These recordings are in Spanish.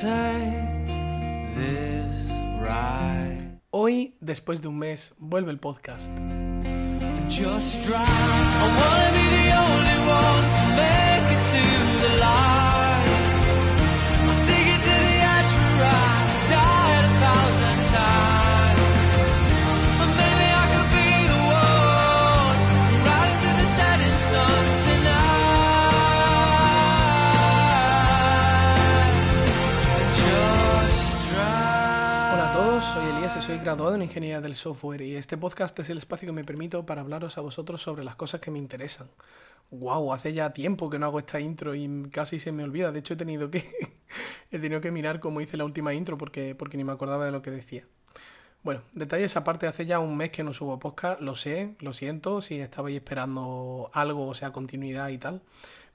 take this ride. Hoy, después de un mes, vuelve el podcast. just soy graduado en Ingeniería del Software y este podcast es el espacio que me permito para hablaros a vosotros sobre las cosas que me interesan. Wow, hace ya tiempo que no hago esta intro y casi se me olvida. De hecho he tenido que he tenido que mirar cómo hice la última intro porque, porque ni me acordaba de lo que decía. Bueno, detalles aparte, hace ya un mes que no subo podcast, lo sé, lo siento si estabais esperando algo, o sea, continuidad y tal.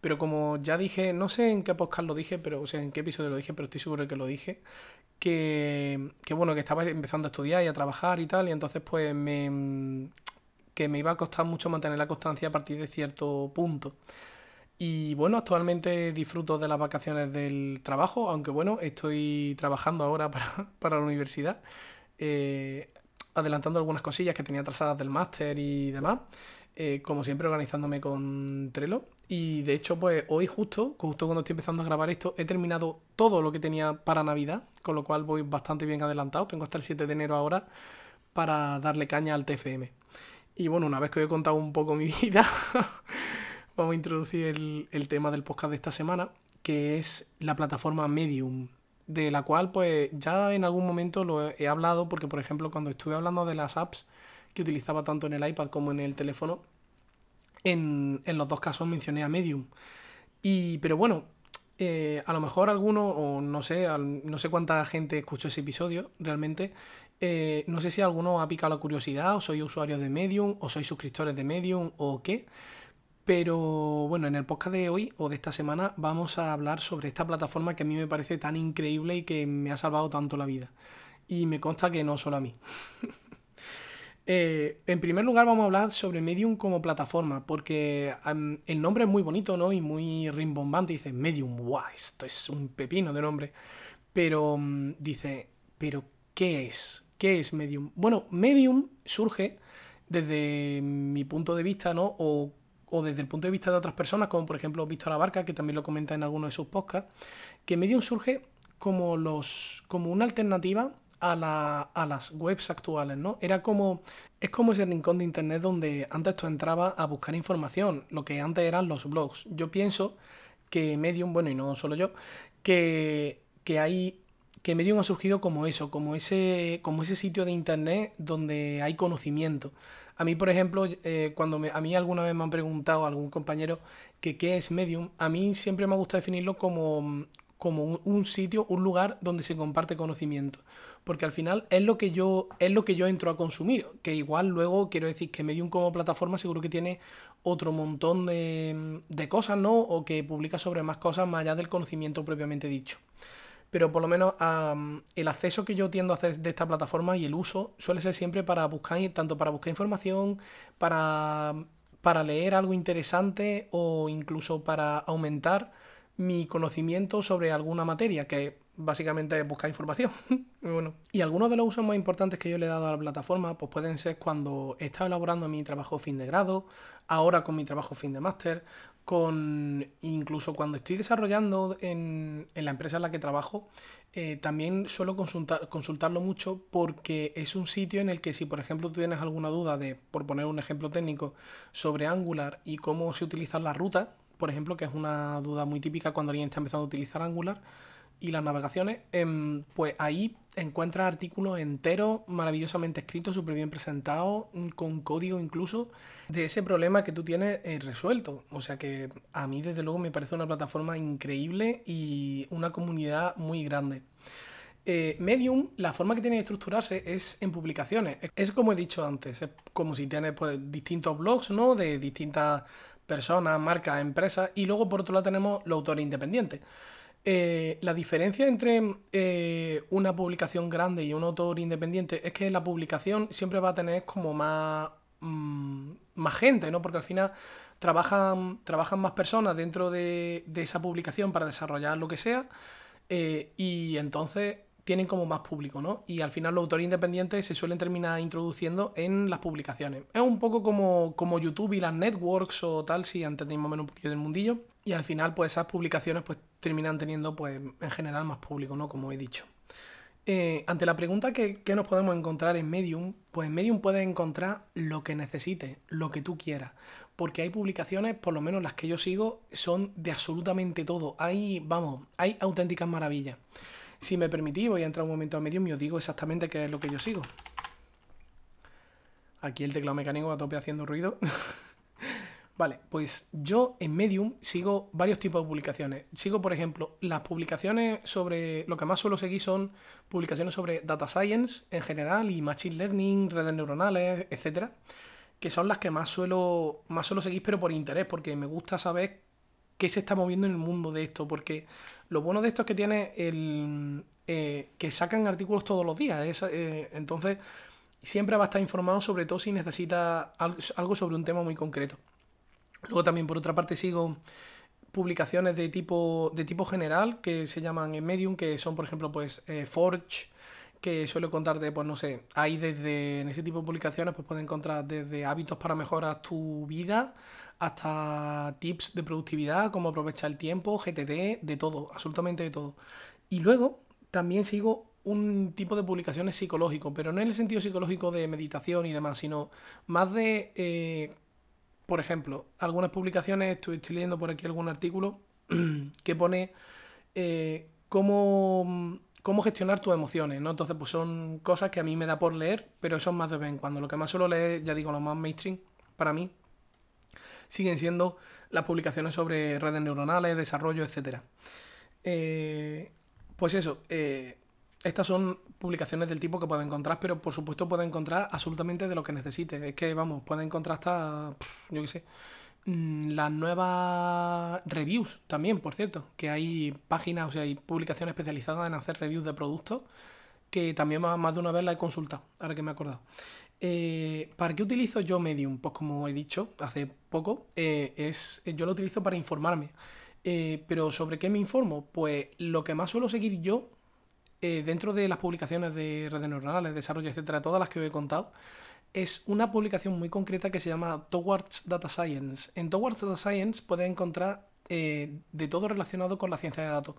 Pero como ya dije, no sé en qué podcast lo dije, pero o sea, en qué episodio lo dije, pero estoy seguro de que lo dije, que, que bueno, que estaba empezando a estudiar y a trabajar y tal, y entonces pues me que me iba a costar mucho mantener la constancia a partir de cierto punto. Y bueno, actualmente disfruto de las vacaciones del trabajo, aunque bueno, estoy trabajando ahora para, para la universidad, eh, adelantando algunas cosillas que tenía atrasadas del máster y demás, eh, como siempre organizándome con Trello. Y de hecho, pues hoy justo, justo cuando estoy empezando a grabar esto, he terminado todo lo que tenía para Navidad, con lo cual voy bastante bien adelantado, tengo hasta el 7 de enero ahora para darle caña al TFM. Y bueno, una vez que os he contado un poco mi vida, vamos a introducir el, el tema del podcast de esta semana, que es la plataforma Medium, de la cual pues ya en algún momento lo he hablado, porque por ejemplo cuando estuve hablando de las apps que utilizaba tanto en el iPad como en el teléfono, en, en los dos casos mencioné a Medium. Y, pero bueno, eh, a lo mejor alguno, o no sé, no sé cuánta gente escuchó ese episodio realmente. eh, no sé si alguno ha picado la curiosidad, o soy usuario de Medium, o sois suscriptores de Medium, o qué. Pero bueno, en el podcast de hoy o de esta semana vamos a hablar sobre esta plataforma que a mí me parece tan increíble y que me ha salvado tanto la vida. Y me consta que no solo a mí. Eh, en primer lugar vamos a hablar sobre Medium como plataforma, porque el nombre es muy bonito, ¿no? Y muy rimbombante. Dice Medium, guau, esto es un pepino de nombre. Pero mm, dice, ¿pero qué es? ¿Qué es Medium? Bueno, Medium surge desde mi punto de vista, ¿no? O, o desde el punto de vista de otras personas, como por ejemplo Víctor Abarca, que también lo comenta en alguno de sus podcasts, que Medium surge como, los, como una alternativa a, la- a las webs actuales, ¿no? Era como, es como ese rincón de internet donde antes tú entrabas a buscar información, lo que antes eran los blogs. Yo pienso que Medium, bueno, y no solo yo, que, que hay que Medium ha surgido como eso, como ese, como ese sitio de internet donde hay conocimiento. A mí, por ejemplo, eh, cuando me- a mí alguna vez me han preguntado algún compañero que qué es Medium, a mí siempre me gusta definirlo como, como un sitio, un lugar donde se comparte conocimiento. Porque al final es lo que yo, es lo que yo entro a consumir. Que igual luego quiero decir que Medium como plataforma seguro que tiene otro montón de, de cosas, ¿no? O que publica sobre más cosas más allá del conocimiento propiamente dicho pero por lo menos el acceso que yo tiendo a hacer de esta plataforma y el uso suele ser siempre para buscar, tanto para buscar información, para, para leer algo interesante o incluso para aumentar mi conocimiento sobre alguna materia, que básicamente buscar información. y, bueno, y algunos de los usos más importantes que yo le he dado a la plataforma pues pueden ser cuando he estado elaborando mi trabajo fin de grado, ahora con mi trabajo fin de máster, con incluso cuando estoy desarrollando en, en la empresa en la que trabajo, eh, también suelo consultar, consultarlo mucho porque es un sitio en el que si por ejemplo tú tienes alguna duda de, por poner un ejemplo técnico, sobre Angular y cómo se utilizan las rutas, por ejemplo, que es una duda muy típica cuando alguien está empezando a utilizar Angular, y las navegaciones, em, pues ahí encuentras artículos enteros, maravillosamente escritos, súper bien presentados, mm, con código incluso, de ese problema que tú tienes eh, resuelto. O sea que a mí desde luego me parece una plataforma increíble y una comunidad muy grande. Eh, Medium, la forma que tiene de estructurarse es en publicaciones. Es como he dicho antes, es como si tienes pues, distintos blogs, ¿no? De distintas personas, marcas, empresas, y luego por otro lado tenemos los autores independientes. Eh, la diferencia entre eh, una publicación grande y un autor independiente es que la publicación siempre va a tener como más, mm, más gente, ¿no? Porque al final trabajan, trabajan más personas dentro de, de esa publicación para desarrollar lo que sea. Eh, y entonces tienen como más público, ¿no? Y al final los autores independientes se suelen terminar introduciendo en las publicaciones. Es un poco como, como YouTube y las networks o tal, si entendéis más menos un poquito del mundillo. Y al final, pues esas publicaciones pues terminan teniendo, pues en general, más público, ¿no? Como he dicho. Eh, ante la pregunta que, que, nos podemos encontrar en Medium, pues en Medium puedes encontrar lo que necesites, lo que tú quieras. Porque hay publicaciones, por lo menos las que yo sigo, son de absolutamente todo. Hay, vamos, hay auténticas maravillas. Si me permitís, voy a entrar un momento a Medium y os digo exactamente qué es lo que yo sigo. Aquí el teclado mecánico a tope haciendo ruido. vale, pues yo en Medium sigo varios tipos de publicaciones. Sigo, por ejemplo, las publicaciones sobre. Lo que más suelo seguir son publicaciones sobre data science en general y machine learning, redes neuronales, etcétera. Que son las que más suelo, más suelo seguir, pero por interés, porque me gusta saber qué se está moviendo en el mundo de esto. Porque lo bueno de esto es que tiene el. Eh, que sacan artículos todos los días. Eh, entonces, siempre va a estar informado, sobre todo si necesita algo sobre un tema muy concreto. Luego también, por otra parte, sigo publicaciones de tipo, de tipo general que se llaman en Medium, que son, por ejemplo, pues eh, Forge, que suele contarte, pues no sé, hay desde, en ese tipo de publicaciones, pues puedes encontrar desde hábitos para mejorar tu vida hasta tips de productividad, cómo aprovechar el tiempo, GTD, de todo, absolutamente de todo. Y luego también sigo un tipo de publicaciones psicológico, pero no en el sentido psicológico de meditación y demás, sino más de, eh, por ejemplo, algunas publicaciones, estoy, leyendo por aquí algún artículo que pone eh, cómo, cómo gestionar tus emociones, ¿no? Entonces, pues son cosas que a mí me da por leer, pero son más de vez en cuando. Lo que más suelo leer, ya digo, lo más mainstream para mí, siguen siendo las publicaciones sobre redes neuronales, desarrollo, etc. Eh, pues eso, eh, estas son publicaciones del tipo que puede encontrar, pero por supuesto puede encontrar absolutamente de lo que necesite. Es que, vamos, puede encontrar hasta, yo qué sé, mm, las nuevas reviews también, por cierto, que hay páginas, o sea, hay publicaciones especializadas en hacer reviews de productos que también más de una vez la he consultado, ahora que me he acordado. Eh, ¿Para qué utilizo yo Medium? Pues como he dicho hace poco, eh, es, yo lo utilizo para informarme. Eh, pero ¿sobre qué me informo? Pues lo que más suelo seguir yo, dentro de las publicaciones de redes neuronales, desarrollo, etcétera, todas las que os he contado, es una publicación muy concreta que se llama Towards Data Science. En Towards Data Science puedes encontrar de todo relacionado con la ciencia de datos,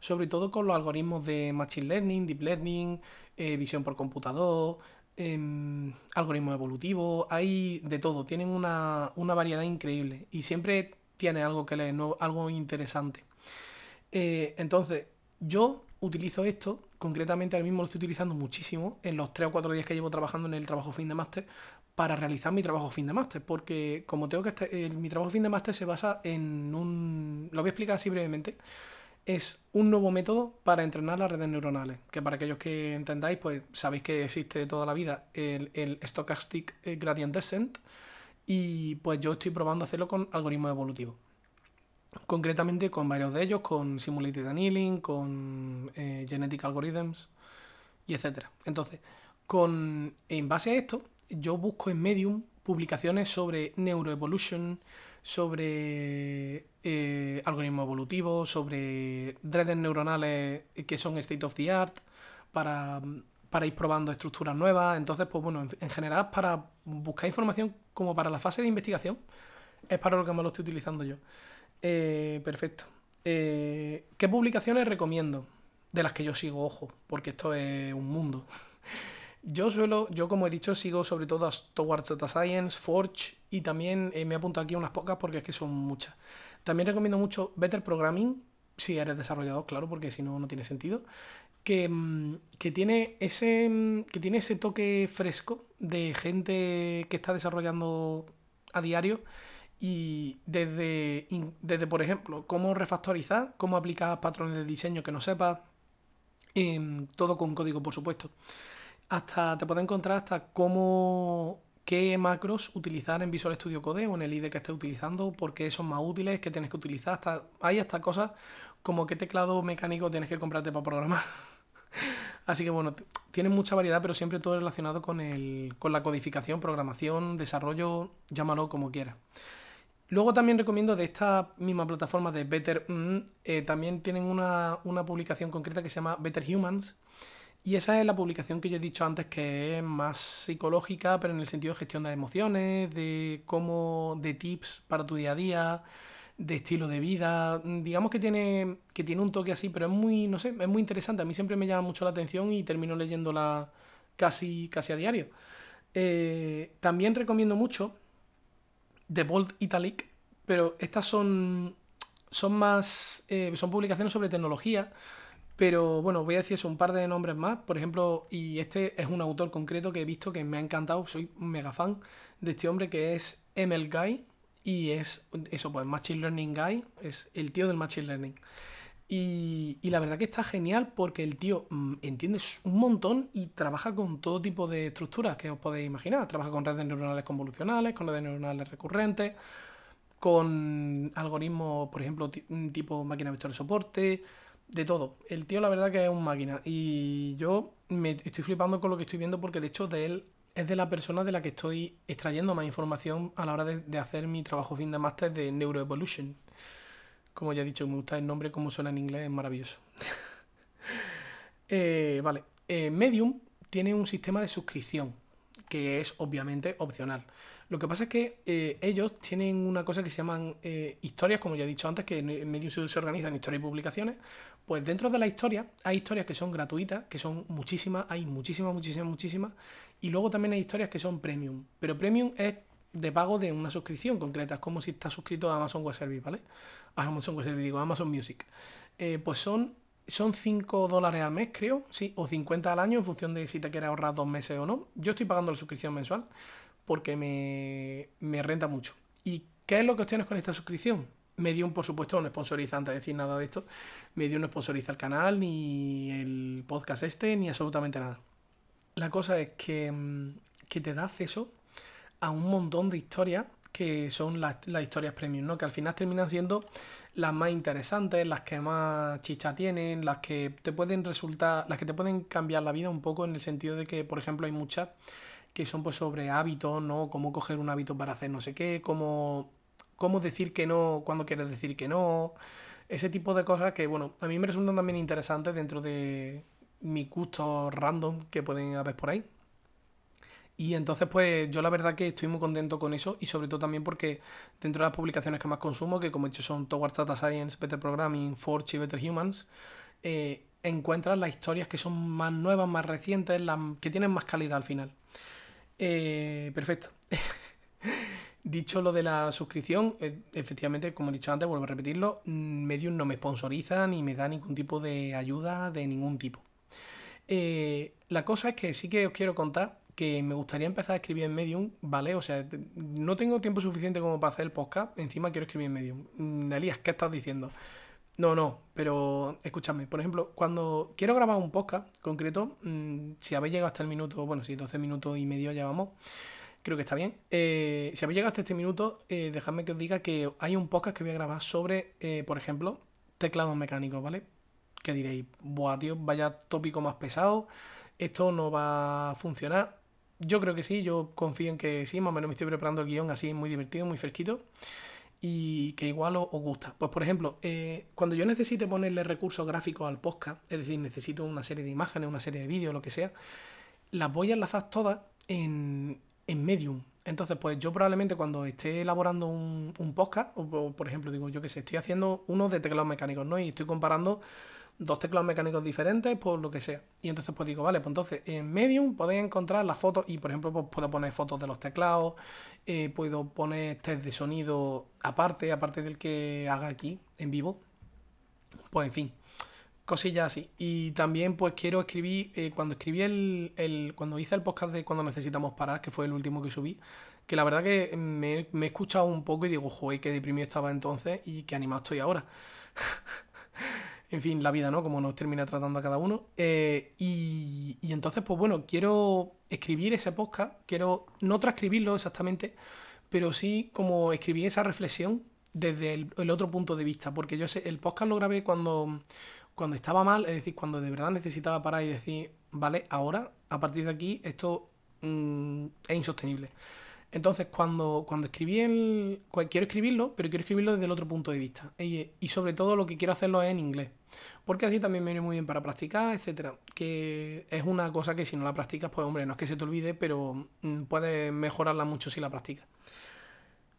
sobre todo con los algoritmos de Machine Learning, Deep Learning, visión por computador, eh, algoritmos evolutivos, hay de todo, tienen una, variedad increíble y siempre tiene algo que leer, algo interesante. Eh, entonces, yo utilizo esto, concretamente ahora mismo lo estoy utilizando muchísimo en los 3 o 4 días que llevo trabajando en el trabajo fin de máster para realizar mi trabajo fin de máster, porque como tengo que estar, mi trabajo fin de máster se basa en un... Lo voy a explicar así brevemente es un nuevo método para entrenar las redes neuronales, que para aquellos que entendáis, pues sabéis que existe toda la vida el, el Stochastic Gradient Descent y pues yo estoy probando hacerlo con algoritmos evolutivos. Concretamente con varios de ellos, con Simulated Annealing, con eh, Genetic Algorithms y etcétera. Entonces, con, en base a esto, yo busco en Medium publicaciones sobre neuroevolution, sobre eh, algoritmos evolutivos, sobre redes neuronales que son state of the art, para, ir probando estructuras nuevas. Entonces, pues bueno, en, general, para buscar información como para la fase de investigación, es para lo que me lo estoy utilizando yo. Eh, perfecto. Eh, ¿Qué publicaciones recomiendo? De las que yo sigo, ojo, porque esto es un mundo. Yo suelo, yo como he dicho, sigo sobre todo a Towards Data Science, Forge y también eh, me he apuntado aquí unas pocas porque es que son muchas. También recomiendo mucho Better Programming, si eres desarrollador, claro, porque si no, no tiene sentido. Que, mm, que, tiene ese, mm, que tiene ese toque fresco de gente que está desarrollando a diario y desde, desde por ejemplo, cómo refactorizar, cómo aplicar patrones de diseño que no sepas, em, todo con código, por supuesto hasta te puede encontrar hasta cómo qué macros utilizar en Visual Studio Code o en el IDE que estés utilizando, por qué son más útiles, qué tienes que utilizar. Hasta, hay hasta cosas como qué teclado mecánico tienes que comprarte para programar. Así que bueno, tiene mucha variedad, pero siempre todo relacionado con, el, con la codificación, programación, desarrollo, llámalo como quieras. Luego también recomiendo de esta misma plataforma de Better, mm, eh, también tienen una, una publicación concreta que se llama Better Humans. Y esa es la publicación que yo he dicho antes que es más psicológica, pero en el sentido de gestión de emociones, de cómo, de tips para tu día a día, de estilo de vida. Digamos que tiene, que tiene un toque así, pero es muy, no sé, es muy interesante. A mí siempre me llama mucho la atención y termino leyéndola casi, casi a diario. Eh, también recomiendo mucho The Bold Italic, pero estas son, son más, eh, son publicaciones sobre tecnología, pero bueno, voy a decir eso, un par de nombres más, por ejemplo, y este es un autor concreto que he visto que me ha encantado, soy mega fan de este hombre que es ML Guy, y es eso, pues Machine Learning Guy, es el tío del Machine Learning. Y, la verdad que está genial porque el tío mm, entiende un montón y trabaja con todo tipo de estructuras que os podéis imaginar. Trabaja con redes neuronales convolucionales, con redes neuronales recurrentes, con algoritmos, por ejemplo, tipo máquina vector de soporte, de todo. El tío la verdad que es un máquina. Y yo me estoy flipando con lo que estoy viendo porque de hecho de él es de la persona de la que estoy extrayendo más información a la hora de, de hacer mi trabajo fin de máster de Neuroevolution. Como ya he dicho, me gusta el nombre, como suena en inglés, es maravilloso. eh, vale, eh, Medium tiene un sistema de suscripción, que es obviamente opcional. Lo que pasa es que eh, ellos tienen una cosa que se llaman historias, como ya he dicho antes, que en Medium se, se organizan historias y publicaciones. Pues dentro de la historia hay historias que son gratuitas, que son muchísimas, hay muchísimas, muchísimas, muchísimas. Y luego también hay historias que son premium. Pero premium es de pago de una suscripción concreta. Es como si estás suscrito a Amazon Web Service, ¿vale? Amazon Web Service, digo, Amazon Music. Eh, pues son, son 5 dólares al mes, creo, sí, o 50 al año en función de si te quieres ahorrar dos meses o no. Yo estoy pagando la suscripción mensual porque me, me renta mucho. ¿Y qué es lo que obtienes con esta suscripción? Medium, por supuesto, no sponsoriza, antes de decir nada de esto, Medium no sponsoriza el canal, ni el podcast este, ni absolutamente nada. La cosa es que, mm, que te da acceso a un montón de historias que son las, las, historias premium, ¿no? Que al final terminan siendo las más interesantes, las que más chicha tienen, las que te pueden resultar, las que te pueden cambiar la vida un poco en el sentido de que, por ejemplo, hay muchas que son pues sobre hábitos, ¿no? Cómo coger un hábito para hacer no sé qué, cómo, cómo decir que no cuando quieres decir que no, ese tipo de cosas que, bueno, a mí me resultan también interesantes dentro de mi gusto random que pueden haber por ahí. Y entonces, pues yo la verdad que estoy muy contento con eso y sobre todo también porque dentro de las publicaciones que más consumo, que como he dicho son Towards Data Science, Better Programming, Forge y Better Humans, eh, encuentras las historias que son más nuevas, más recientes, las que tienen más calidad al final. Eh, perfecto. dicho lo de la suscripción, eh, efectivamente, como he dicho antes, vuelvo a repetirlo, mm, Medium no me sponsoriza ni me da ningún tipo de ayuda de ningún tipo. Eh, la cosa es que sí que os quiero contar que me gustaría empezar a escribir en Medium, ¿vale? O sea, no tengo tiempo suficiente como para hacer el podcast, encima quiero escribir en Medium. Mm, Elías, ¿qué estás diciendo? No, no, pero escúchame, por ejemplo, cuando quiero grabar un podcast concreto, mmm, si habéis llegado hasta el minuto, bueno, si 12 minutos y medio llevamos, creo que está bien. Eh, si habéis llegado hasta este minuto, eh, dejadme que os diga que hay un podcast que voy a grabar sobre, eh, por ejemplo, teclados mecánicos, ¿vale? Que diréis, buah, tío, vaya tópico más pesado, esto no va a funcionar. Yo creo que sí, yo confío en que sí, más o menos me estoy preparando el guion así muy divertido, muy fresquito y que igual os, gusta. Pues por ejemplo, eh, cuando yo necesite ponerle recursos gráficos al podcast, es decir, necesito una serie de imágenes, una serie de vídeos, lo que sea, las voy a enlazar todas en, en Medium. Entonces, pues yo probablemente cuando esté elaborando un, un podcast, o, o, por ejemplo, digo yo que sé, estoy haciendo uno de teclados mecánicos, ¿no? Y estoy comparando dos teclados mecánicos diferentes, por lo que sea. Y entonces pues digo, vale, pues entonces en Medium podéis encontrar las fotos y por ejemplo pues puedo poner fotos de los teclados, eh, puedo poner test de sonido aparte, aparte del que haga aquí en vivo. Pues en fin, cosillas así. Y también pues quiero escribir, eh, cuando escribí el, cuando hice el podcast de cuando necesitamos parar, que fue el último que subí, que la verdad que me, me he escuchado un poco y digo, joder, qué deprimido estaba entonces y qué animado estoy ahora. en fin, la vida, ¿no? Como nos termina tratando a cada uno. Eh, y, entonces, pues bueno, quiero escribir ese podcast, quiero no transcribirlo exactamente, pero sí como escribir esa reflexión desde el, otro punto de vista, porque yo sé, el podcast lo grabé cuando, cuando estaba mal, es decir, cuando de verdad necesitaba parar y decir, vale, ahora, a partir de aquí, esto mmm, es insostenible. Entonces, cuando, cuando escribí el. Quiero escribirlo, pero quiero escribirlo desde el otro punto de vista. Y, sobre todo lo que quiero hacerlo es en inglés. Porque así también me viene muy bien para practicar, etcétera. Que es una cosa que si no la practicas, pues hombre, no es que se te olvide, pero mm, puedes mejorarla mucho si la practicas.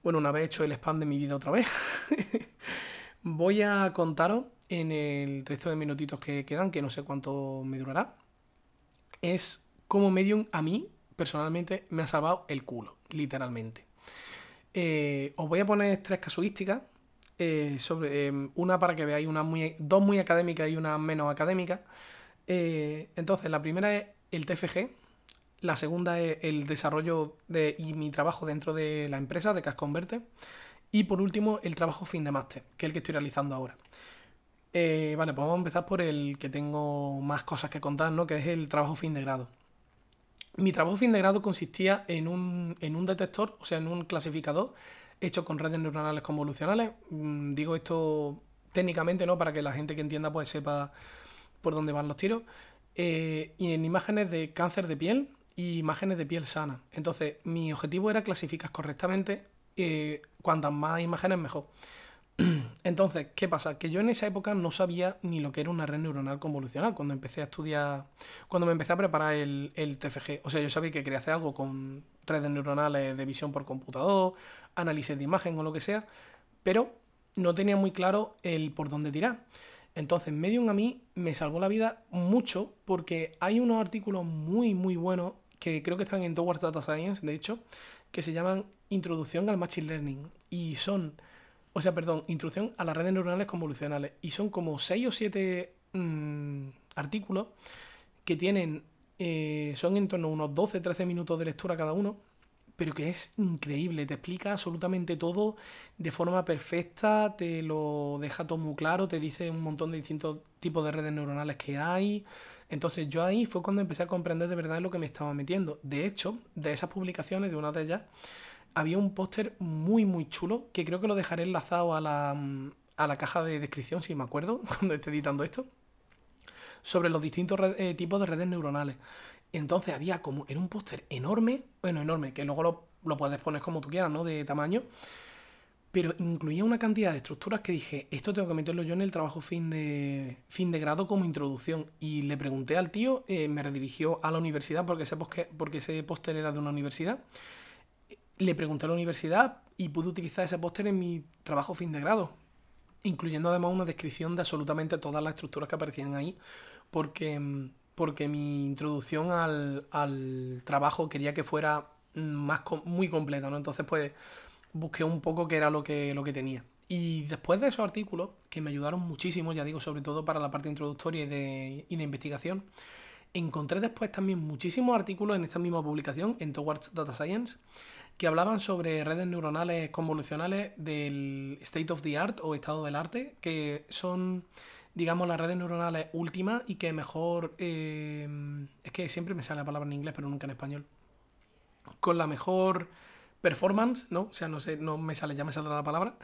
Bueno, una vez hecho el spam de mi vida otra vez, voy a contaros en el resto de minutitos que quedan, que no sé cuánto me durará, es cómo Medium a mí, personalmente, me ha salvado el culo, literalmente. Eh, os voy a poner tres casuísticas, eh, sobre, eh, una para que veáis una muy, dos muy académicas y una menos académica. Entonces, la primera es el TFG, la segunda es el desarrollo de, y mi trabajo dentro de la empresa de Cash Converter. Y por último, el trabajo fin de máster, que es el que estoy realizando ahora. Vale, pues vamos a empezar por el que tengo más cosas que contar, ¿no? Que es el trabajo fin de grado. Mi trabajo fin de grado consistía en un, en un detector, o sea, en un clasificador hecho con redes neuronales convolucionales. Mm, digo esto técnicamente, ¿no? Para que la gente que entienda pues sepa por dónde van los tiros. Eh, y en imágenes de cáncer de piel y imágenes de piel sana. Entonces, mi objetivo era clasificar correctamente eh, cuantas más imágenes mejor. Entonces, ¿qué pasa? Que yo en esa época no sabía ni lo que era una red neuronal convolucional cuando empecé a estudiar, cuando me empecé a preparar el, el TFG. O sea, yo sabía que quería hacer algo con redes neuronales de visión por computador, análisis de imagen o lo que sea, pero no tenía muy claro el por dónde tirar. Entonces, Medium a mí me salvó la vida mucho porque hay unos artículos muy, muy buenos que creo que están en Towards Data Science, de hecho, que se llaman Introducción al Machine Learning. Y son, o sea, perdón, Introducción a las redes neuronales convolucionales. Y son como 6 o 7 artículos que tienen, eh, son en torno a unos 12-13 minutos de lectura cada uno, pero que es increíble, te explica absolutamente todo de forma perfecta, te lo deja todo muy claro, te dice un montón de distintos tipos de redes neuronales que hay. Entonces yo ahí fue cuando empecé a comprender de verdad lo que me estaba metiendo. De hecho, de esas publicaciones, de una de ellas, había un póster muy muy chulo que creo que lo dejaré enlazado a la, a la caja de descripción, si me acuerdo, cuando esté editando esto, sobre los distintos eh, tipos de redes neuronales. Entonces había como, era un póster enorme, bueno, enorme, que luego lo, lo puedes poner como tú quieras, ¿no? De tamaño. Pero incluía una cantidad de estructuras que dije, esto tengo que meterlo yo en el trabajo fin de, fin de grado como introducción. Y le pregunté al tío, eh, me redirigió a la universidad porque porque ese póster era de una universidad. Le pregunté a la universidad y pude utilizar ese póster en mi trabajo fin de grado, incluyendo además una descripción de absolutamente todas las estructuras que aparecían ahí, porque, mm, porque mi introducción al, al trabajo quería que fuera mm, más muy completa, ¿no? Entonces, pues busqué un poco qué era lo que, lo que tenía. Y después de esos artículos, que me ayudaron muchísimo, ya digo, sobre todo para la parte introductoria y de investigación, encontré después también muchísimos artículos en esta misma publicación, en Towards Data Science, que hablaban sobre redes neuronales convolucionales del state of the art o estado del arte, que son, digamos, las redes neuronales últimas y que mejor... eh, es que siempre me sale la palabra en inglés, pero nunca en español. Con la mejor performance, ¿no? O sea, no sé, no me sale, ya me saldrá la palabra,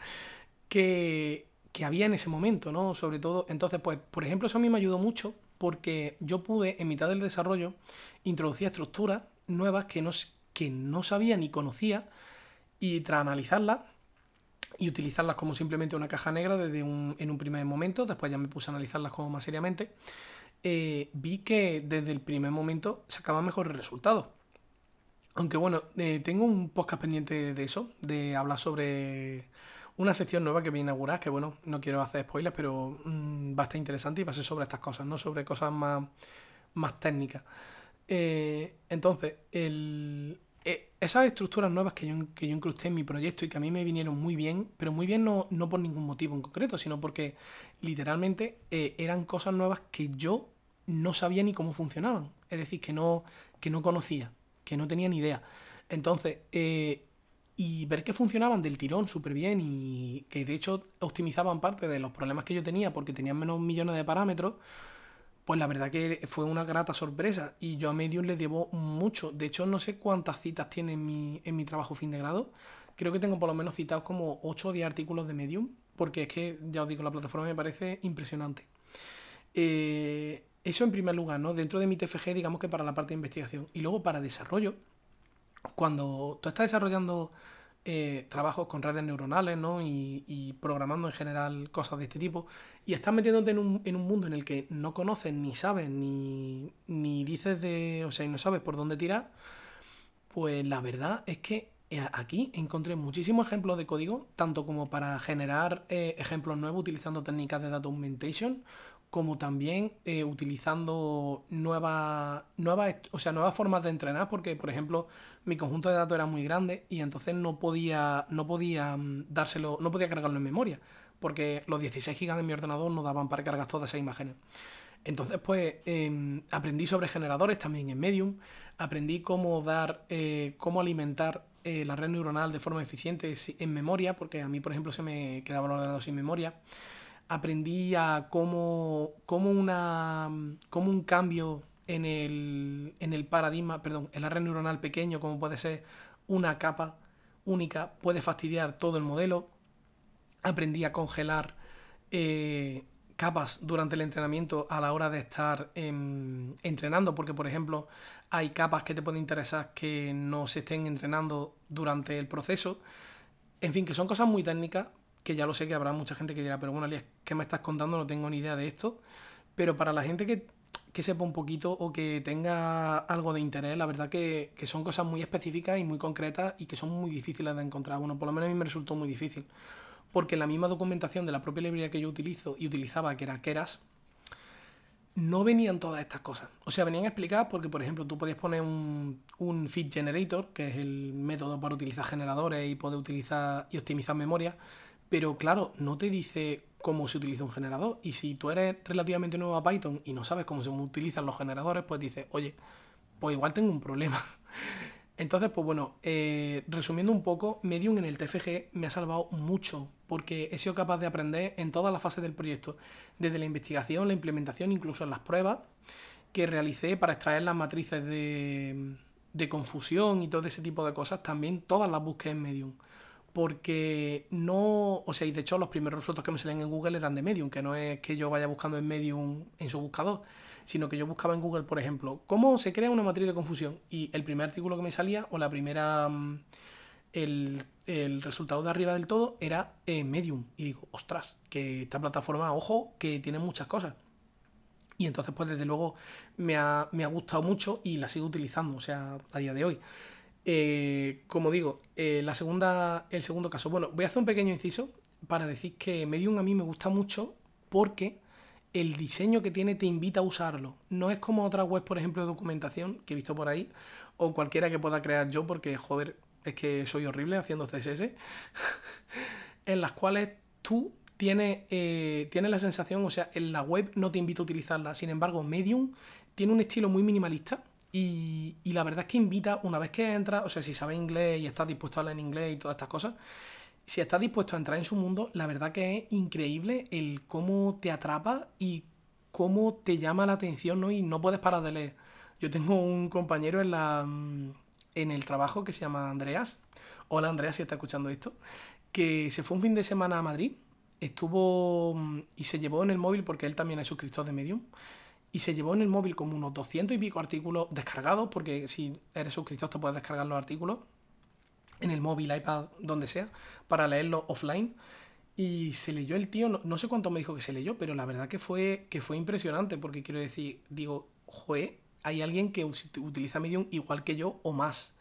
que, que había en ese momento, ¿no? Sobre todo, entonces, pues, por ejemplo, eso a mí me ayudó mucho porque yo pude, en mitad del desarrollo, introducir estructuras nuevas que no, que no sabía ni conocía y tras analizarlas y utilizarlas como simplemente una caja negra desde un, en un primer momento, después ya me puse a analizarlas como más seriamente, eh, vi que desde el primer momento sacaba mejores resultados. Aunque bueno, eh, tengo un podcast pendiente de eso, de hablar sobre una sección nueva que voy a inaugurar, que bueno, no quiero hacer spoilers, pero mm, va a estar interesante y va a ser sobre estas cosas, ¿no? Sobre cosas más, más técnicas. Eh, entonces, el- eh, esas estructuras nuevas que yo, que yo incrusté en mi proyecto y que a mí me vinieron muy bien, pero muy bien no, no por ningún motivo en concreto, sino porque literalmente eh, eran cosas nuevas que yo no sabía ni cómo funcionaban. Es decir, que no, que no conocía, que no tenía ni idea. Entonces, eh, y ver que funcionaban del tirón súper bien y que de hecho optimizaban parte de los problemas que yo tenía porque tenían menos millones de parámetros, pues la verdad que fue una grata sorpresa y yo a Medium le debo mucho. De hecho, no sé cuántas citas tiene en mi, en mi trabajo fin de grado. Creo que tengo por lo menos citados como 8 o 10 artículos de Medium, porque es que, ya os digo, la plataforma me parece impresionante. Eh, eso en primer lugar, ¿no? Dentro de mi TFG, digamos que para la parte de investigación. Y luego para desarrollo, cuando tú estás desarrollando eh, trabajos con redes neuronales, ¿no? Y, programando en general cosas de este tipo, y estás metiéndote en un, en un mundo en el que no conoces, ni sabes, ni, ni dices de. O sea, y no sabes por dónde tirar, pues la verdad es que eh, aquí encontré muchísimos ejemplos de código, tanto como para generar eh, ejemplos nuevos utilizando técnicas de data augmentation, como también eh, utilizando nuevas, nuevas, o sea, formas de entrenar, porque por ejemplo mi conjunto de datos era muy grande y entonces no podía, no podía mm, dárselo, no podía cargarlo en memoria, porque los 16 GB de mi ordenador no daban para cargar todas esas imágenes. Entonces, pues em, aprendí sobre generadores también en Medium, aprendí cómo dar, eh, cómo alimentar eh, la red neuronal de forma eficiente en memoria, porque a mí, por ejemplo, se me quedaba el ordenador sin memoria. Aprendí a cómo, cómo, una, cómo un cambio en el, en el paradigma, perdón, en la red neuronal pequeño, como puede ser una capa única, puede fastidiar todo el modelo. Aprendí a congelar eh, capas durante el entrenamiento a la hora de estar em, entrenando, porque por ejemplo hay capas que te pueden interesar que no se estén entrenando durante el proceso. En fin, que son cosas muy técnicas, que ya lo sé que habrá mucha gente que dirá, pero bueno, Elías, ¿qué me estás contando? No tengo ni idea de esto. Pero para la gente que, que sepa un poquito o que tenga algo de interés, la verdad que, que son cosas muy específicas y muy concretas y que son muy difíciles de encontrar. Bueno, por lo menos a mí me resultó muy difícil. Porque en la misma documentación de la propia librería que yo utilizo y utilizaba, que era Keras, no venían todas estas cosas. O sea, venían explicadas porque, por ejemplo, tú podías poner un, un feed generator, que es el método para utilizar generadores y poder utilizar y optimizar memoria, pero claro, no te dice cómo se utiliza un generador. Y si tú eres relativamente nuevo a Python y no sabes cómo se utilizan los generadores, pues dices, oye, pues igual tengo un problema. Entonces, pues bueno, eh, resumiendo un poco, Medium en el TFG me ha salvado mucho porque he sido capaz de aprender en todas las fases del proyecto, desde la investigación, la implementación, incluso en las pruebas que realicé para extraer las matrices de, de confusión y todo ese tipo de cosas, también todas las busqué en Medium. Porque no, o sea, y de hecho los primeros resultados que me salían en Google eran de Medium, que no es que yo vaya buscando en Medium en su buscador, sino que yo buscaba en Google, por ejemplo, cómo se crea una matriz de confusión. Y el primer artículo que me salía, o la primera, mm, el, el resultado de arriba del todo, era eh, Medium. Y digo, ostras, que esta plataforma, ojo, que tiene muchas cosas. Y entonces, pues desde luego me ha, me ha gustado mucho y la sigo utilizando, o sea, a día de hoy. Eh, como digo, eh, el segundo caso. Bueno, voy a hacer un pequeño inciso para decir que Medium a mí me gusta mucho porque el diseño que tiene te invita a usarlo. No es como otras webs, por ejemplo, de documentación que he visto por ahí, o cualquiera que pueda crear yo, porque, joder, es que soy horrible haciendo CSS, en las cuales tú tienes, eh, tienes la sensación, o sea, en la web no te invita a utilizarla. Sin embargo, Medium tiene un estilo muy minimalista. Y, la verdad es que invita, una vez que entras, o sea, si sabes inglés y estás dispuesto a hablar en inglés y todas estas cosas, si estás dispuesto a entrar en su mundo, la verdad que es increíble el cómo te atrapa y cómo te llama la atención, ¿no? Y no puedes parar de leer. Yo tengo un compañero en la mm, en el trabajo que se llama Andreas. Hola Andreas, si está escuchando esto. Que se fue un fin de semana a Madrid. Estuvo mm, y se llevó en el móvil, porque él también es suscriptor de Medium. Y se llevó en el móvil como unos 200 y pico artículos descargados, porque si eres suscriptor te puedes descargar los artículos en el móvil, iPad, donde sea, para leerlo offline. Y se leyó el tío, no, no sé cuánto me dijo que se leyó, pero la verdad que fue, que fue impresionante, porque quiero decir, digo, joe, hay alguien que utiliza Medium igual que yo o más.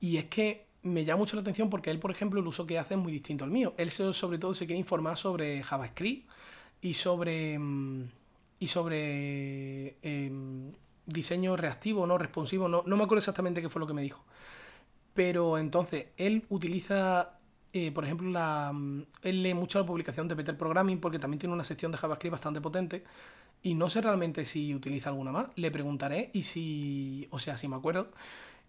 Y es que me llama mucho la atención porque él, por ejemplo, el uso que hace es muy distinto al mío. Él sobre todo se quiere informar sobre JavaScript y sobre mm, y sobre em, diseño reactivo, no responsivo, no, no me acuerdo exactamente qué fue lo que me dijo. Pero entonces, él utiliza, eh, por ejemplo, la, él lee mucho la publicación de Peter Programming porque también tiene una sección de JavaScript bastante potente. Y no sé realmente si utiliza alguna más. Le preguntaré y si, o sea, si me acuerdo.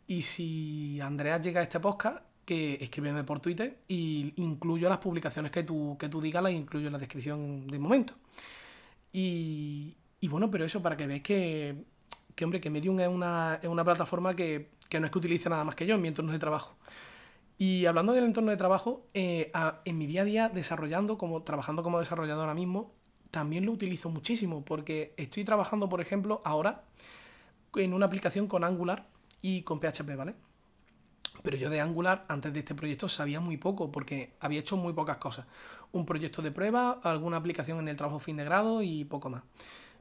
Y si Andrea llega a este podcast, que escríbeme por Twitter y incluyo las publicaciones que tú, que tú digas, las incluyo en la descripción del momento. Y, bueno, pero eso para que veáis que, hombre, que Medium es una, es una plataforma que, que no es que utilice nada más que yo en mi entorno de trabajo. Y hablando del entorno de trabajo, eh, en mi día a día desarrollando, como, trabajando como desarrollador ahora mismo, también lo utilizo muchísimo porque estoy trabajando, por ejemplo, ahora en una aplicación con Angular y con PHP, ¿vale? Pero yo de Angular, antes de este proyecto, sabía muy poco, porque había hecho muy pocas cosas. Un proyecto de prueba, alguna aplicación en el trabajo fin de grado y poco más.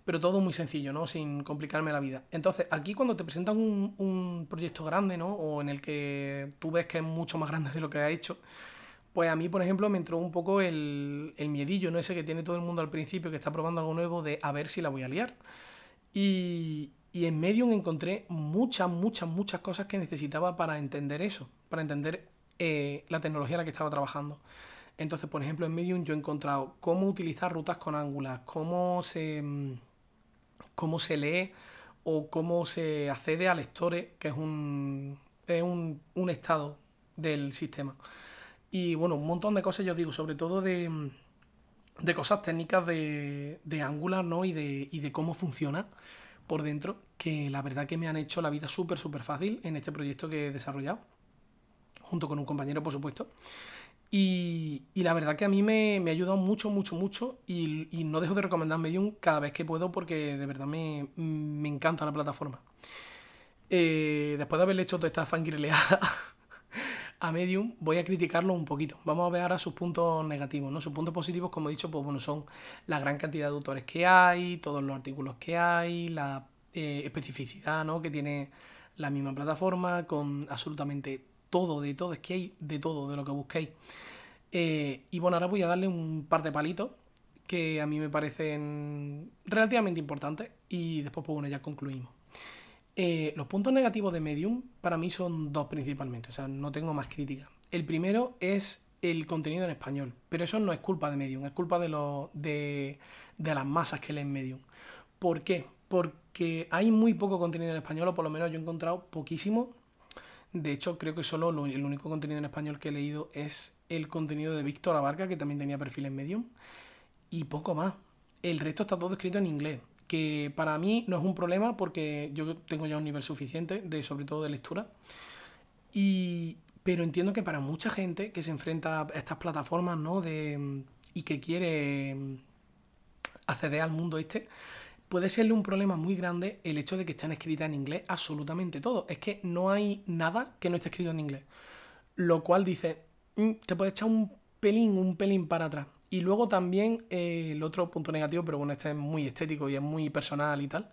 Pero todo muy sencillo, ¿no? Sin complicarme la vida. Entonces, aquí cuando te presentan un, un proyecto grande, ¿no? O en el que tú ves que es mucho más grande de lo que ha hecho, pues a mí, por ejemplo, me entró un poco el, el miedillo, ¿no? Ese que tiene todo el mundo al principio, que está probando algo nuevo, de a ver si la voy a liar. Y, y en Medium encontré muchas, muchas, muchas cosas que necesitaba para entender eso, para entender eh, la tecnología en la que estaba trabajando. Entonces, por ejemplo, en Medium yo he encontrado cómo utilizar rutas con Angular, cómo se, mm, cómo se lee o cómo se accede a lectores, que es un, es un, un estado del sistema. Y bueno, un montón de cosas, yo digo, sobre todo de, de cosas técnicas de, de Angular, ¿no? Y de, y de cómo funciona por dentro, que la verdad que me han hecho la vida súper, súper fácil en este proyecto que he desarrollado, junto con un compañero, por supuesto. Y, y la verdad que a mí me, me ha ayudado mucho, mucho, mucho y, y, no dejo de recomendar Medium cada vez que puedo porque de verdad me, me encanta la plataforma. Eh, después de haberle hecho toda esta fangirleada a Medium, voy a criticarlo un poquito. Vamos a ver ahora sus puntos negativos, ¿no? Sus puntos positivos, como he dicho, pues bueno, son la gran cantidad de autores que hay, todos los artículos que hay, la eh, especificidad, ¿no? Que tiene la misma plataforma, con absolutamente todo, de todo, es que hay de todo, de lo que busquéis. Eh, y bueno, ahora voy a darle un par de palitos que a mí me parecen relativamente importantes y después, pues bueno, ya concluimos. Eh, los puntos negativos de Medium para mí son dos principalmente, o sea, no tengo más crítica. El primero es el contenido en español, pero eso no es culpa de Medium, es culpa de, lo, de, de las masas que leen Medium. ¿Por qué? Porque hay muy poco contenido en español, o por lo menos yo he encontrado poquísimo. De hecho, creo que solo lo, el único contenido en español que he leído es el contenido de Víctor Abarca, que también tenía perfil en Medium, y poco más. El resto está todo escrito en inglés que para mí no es un problema porque yo tengo ya un nivel suficiente, de, sobre todo de lectura. Y, pero entiendo que para mucha gente que se enfrenta a estas plataformas ¿no? de, y que quiere acceder al mundo este, puede serle un problema muy grande el hecho de que estén escritas en inglés absolutamente todo. Es que no hay nada que no esté escrito en inglés. Lo cual dice, mm, te puede echar un pelín, un pelín para atrás. Y luego también eh, el otro punto negativo, pero bueno, este es muy estético y es muy personal y tal.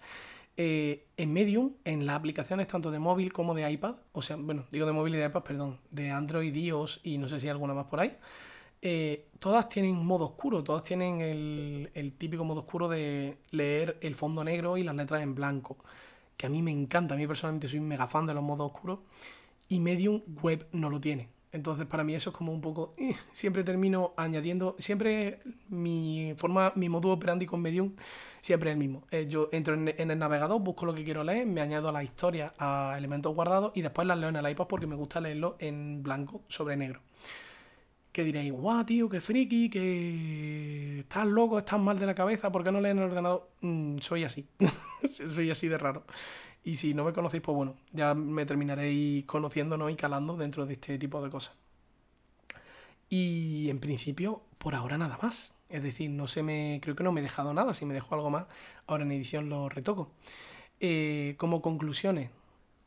Eh, en Medium, en las aplicaciones tanto de móvil como de iPad, o sea, bueno, digo de móvil y de iPad, perdón, de Android, iOS y no sé si hay alguna más por ahí, eh, todas tienen modo oscuro, todas tienen el, el, típico modo oscuro de leer el fondo negro y las letras en blanco, que a mí me encanta, a mí personalmente soy un mega fan de los modos oscuros, y Medium Web no lo tiene. Entonces, para mí eso es como un poco. Eh, siempre termino añadiendo. Siempre mi forma, mi modo operandi con Medium siempre es el mismo. Eh, yo entro en, el navegador, busco lo que quiero leer, me añado a la historia, a elementos guardados y después las leo en el iPad porque me gusta leerlo en blanco sobre negro. Que diréis, guau, tío, qué friki, que estás loco, estás mal de la cabeza, ¿por qué no lees en el ordenador? Mm, soy así. soy así de raro. Y si no me conocéis, pues bueno, ya me terminaréis conociendo y calando dentro de este tipo de cosas. Y en principio, por ahora nada más. Es decir, no se me. Creo que no me he dejado nada. Si me dejo algo más, ahora en edición lo retoco. Eh, como conclusiones.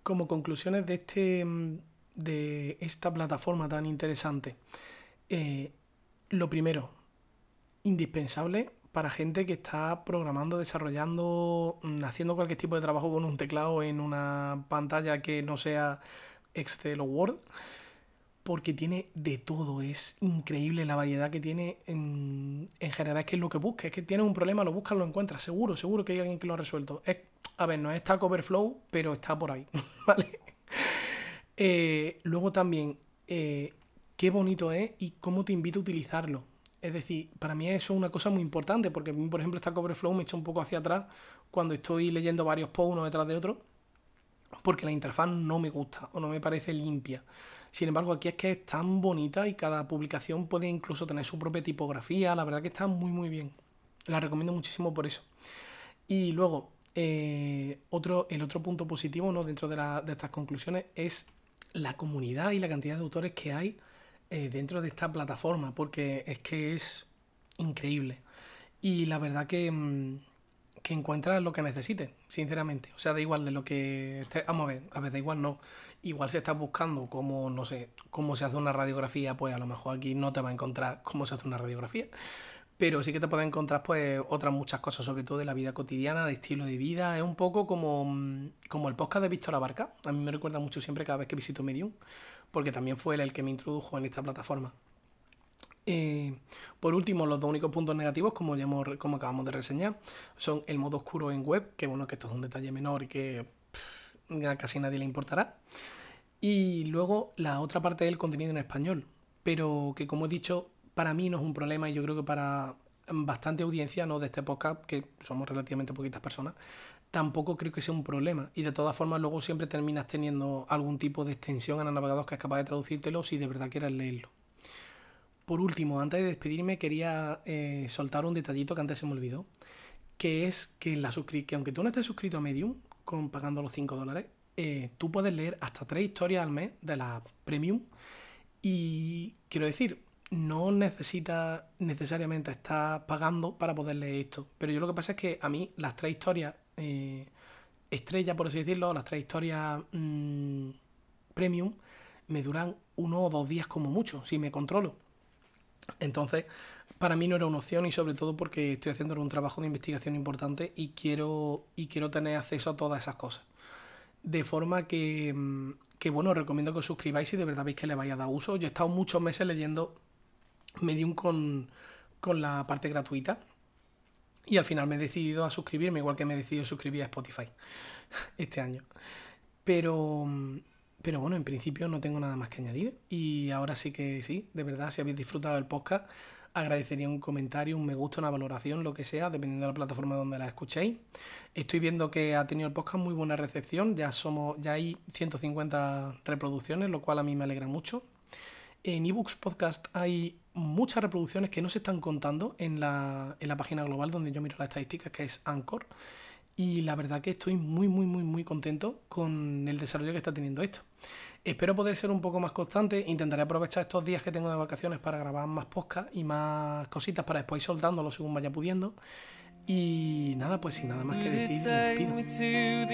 Como conclusiones de este. de esta plataforma tan interesante. Eh, lo primero, indispensable para gente que está programando, desarrollando, mm, haciendo cualquier tipo de trabajo con un teclado en una pantalla que no sea Excel o Word, porque tiene de todo, es increíble la variedad que tiene en, en general, es que es lo que busques, es que tienes un problema, lo buscas, lo encuentras, seguro, seguro que hay alguien que lo ha resuelto. Es, a ver, no es Stack Overflow, pero está por ahí, ¿vale? Eh, luego también, eh, qué bonito es y cómo te invito a utilizarlo es decir, para mí eso es una cosa muy importante, porque a mí, por ejemplo, esta Coverflow me echa un poco hacia atrás cuando estoy leyendo varios posts uno detrás de otro, porque la interfaz no me gusta o no me parece limpia. Sin embargo, aquí es que es tan bonita y cada publicación puede incluso tener su propia tipografía. La verdad que está muy, muy bien. La recomiendo muchísimo por eso. Y luego, eh, otro, el otro punto positivo ¿no? dentro de estas conclusiones es la comunidad y la cantidad de autores que hay eh, dentro de esta plataforma, porque es que es increíble. Y la verdad que, mm, que encuentras lo que necesites, sinceramente. O sea, da igual de lo que estés. Vamos a ver, a ver, da igual no. Igual si estás buscando cómo, no sé, cómo se hace una radiografía, pues a lo mejor aquí no te va a encontrar cómo se hace una radiografía. Pero sí que te puedes encontrar pues otras muchas cosas, sobre todo de la vida cotidiana, de estilo de vida. Es un poco como, mm, como el podcast de Víctor Abarca. A mí me recuerda mucho siempre cada vez que visito Medium, porque también fue él el que me introdujo en esta plataforma. Eh, por último, los dos únicos puntos negativos, como ya como acabamos de reseñar, son el modo oscuro en web, que bueno, que esto es un detalle menor y que a casi nadie le importará. Y luego la otra parte del contenido en español, pero que como he dicho, para mí no es un problema y yo creo que para bastante audiencia ¿no? de este podcast, que somos relativamente poquitas personas, tampoco creo que sea un problema. Y de todas formas, luego siempre terminas teniendo algún tipo de extensión en el navegador que es capaz de traducírtelo si de verdad quieres leerlo. Por último, antes de despedirme, quería eh, soltar un detallito que antes se me olvidó, que es que, la que aunque tú no estés suscrito a Medium, con, pagando los 5 dólares, eh, tú puedes leer hasta 3 historias al mes de la Premium. Y quiero decir, no necesitas necesariamente estar pagando para poder leer esto. Pero yo lo que pasa es que a mí las tres historias eh, estrella, por así decirlo, las tres historias mmm, premium, me duran uno o dos días como mucho, si me controlo. Entonces, para mí no era una opción y sobre todo porque estoy haciendo un trabajo de investigación importante y quiero, y quiero tener acceso a todas esas cosas. De forma que, mm, que, bueno, recomiendo que os suscribáis si de verdad veis que le vaya a dar uso. Yo he estado muchos meses leyendo Medium con, con la parte gratuita y al final me he decidido a suscribirme, igual que me he decidido suscribir a Spotify este año. Pero, pero bueno, en principio no tengo nada más que añadir. Y ahora sí que sí, de verdad, si habéis disfrutado del podcast, agradecería un comentario, un me gusta, una valoración, lo que sea, dependiendo de la plataforma donde la escuchéis. Estoy viendo que ha tenido el podcast muy buena recepción, ya somos, ya hay 150 reproducciones, lo cual a mí me alegra mucho. En eBooks Podcast hay muchas reproducciones que no se están contando en la, en la página global donde yo miro las estadísticas, que es Anchor. Y la verdad que estoy muy, muy, muy, muy contento con el desarrollo que está teniendo esto. Espero poder ser un poco más constante. Intentaré aprovechar estos días que tengo de vacaciones para grabar más podcast y más cositas para después ir soltándolo según vaya pudiendo. Y nada, pues sin nada más que decir, me despido.